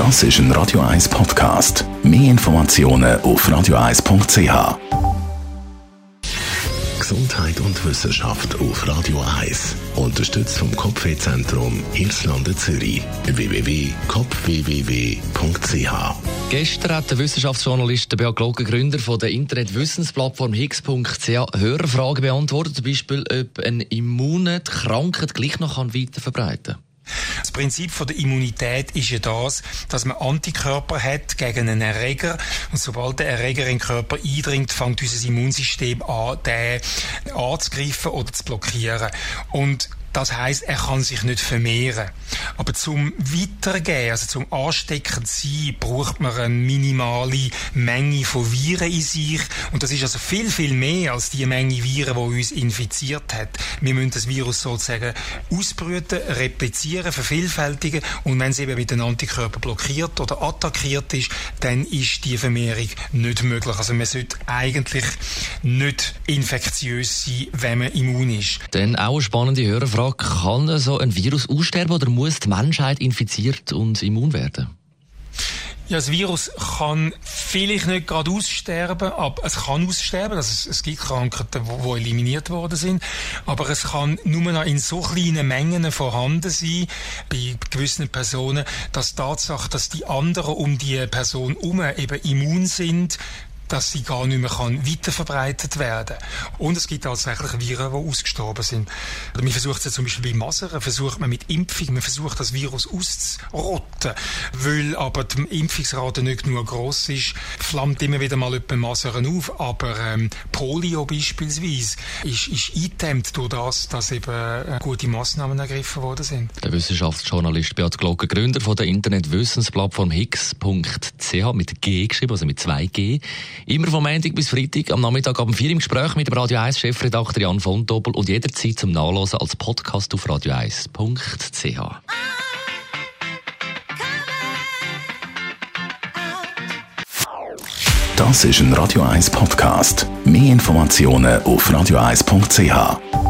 Das ist ein Radio 1 Podcast. Mehr Informationen auf radio1.ch. Gesundheit und Wissenschaft auf Radio 1. Unterstützt vom Kopfwehzentrum Irlande Zürich. www.kopfwww.ch Gestern hat der Wissenschaftsjournalist Beat Glocke, Gründer von der Internetwissensplattform Higgs.ch, Hörerfragen beantwortet, zum Beispiel, ob eine Immune die Krankheit gleich noch weiter verbreiten kann. Das Prinzip von der Immunität ist ja das, dass man Antikörper hat gegen einen Erreger und sobald der Erreger in den Körper eindringt, fängt unser Immunsystem an, den anzugreifen oder zu blockieren. Und das heißt, er kann sich nicht vermehren. Aber zum Weitergehen, also zum Ansteckend sein, braucht man eine minimale Menge von Viren in sich. Und das ist also viel, viel mehr als die Menge Viren, die uns infiziert hat. Wir müssen das Virus sozusagen ausbrüten, replizieren, vervielfältigen. Und wenn es eben mit den Antikörper blockiert oder attackiert ist, dann ist die Vermehrung nicht möglich. Also man sollte eigentlich nicht infektiös sein, wenn man immun ist. Dann auch eine spannende Hörerfrage Frage, kann so ein Virus aussterben oder muss die Menschheit infiziert und immun werden? Ja, das Virus kann vielleicht nicht gerade aussterben, aber es kann aussterben. Also es, es gibt Krankheiten, die eliminiert worden sind. Aber es kann nur noch in so kleinen Mengen vorhanden sein, bei gewissen Personen, dass die Tatsache, dass die anderen um die Person herum eben immun sind, dass sie gar nicht mehr kann weiterverbreitet werden Und es gibt tatsächlich Viren, die ausgestorben sind. Also man versucht es zum Beispiel bei Masern, versucht man mit Impfung, man versucht das Virus auszurotten. Weil aber die Impfungsrate nicht genug gross ist, flammt immer wieder mal etwa Masern auf. Aber ähm, Polio beispielsweise ist, ist eingedämmt durch das, dass eben äh, gute Massnahmen ergriffen worden sind. Der Wissenschaftsjournalist Beat Glocke, Gründer von der Internetwissensplattform Higgs.ch mit G geschrieben, also mit zwei G. Immer vom Montag bis Freitag am Nachmittag ab 4 im Gespräch mit dem Radio 1 Chefredakteur Jan von Doppel und jederzeit zum Nachlesen als Podcast auf radio1.ch. Das ist ein Radio 1 Podcast. Mehr Informationen auf radio1.ch.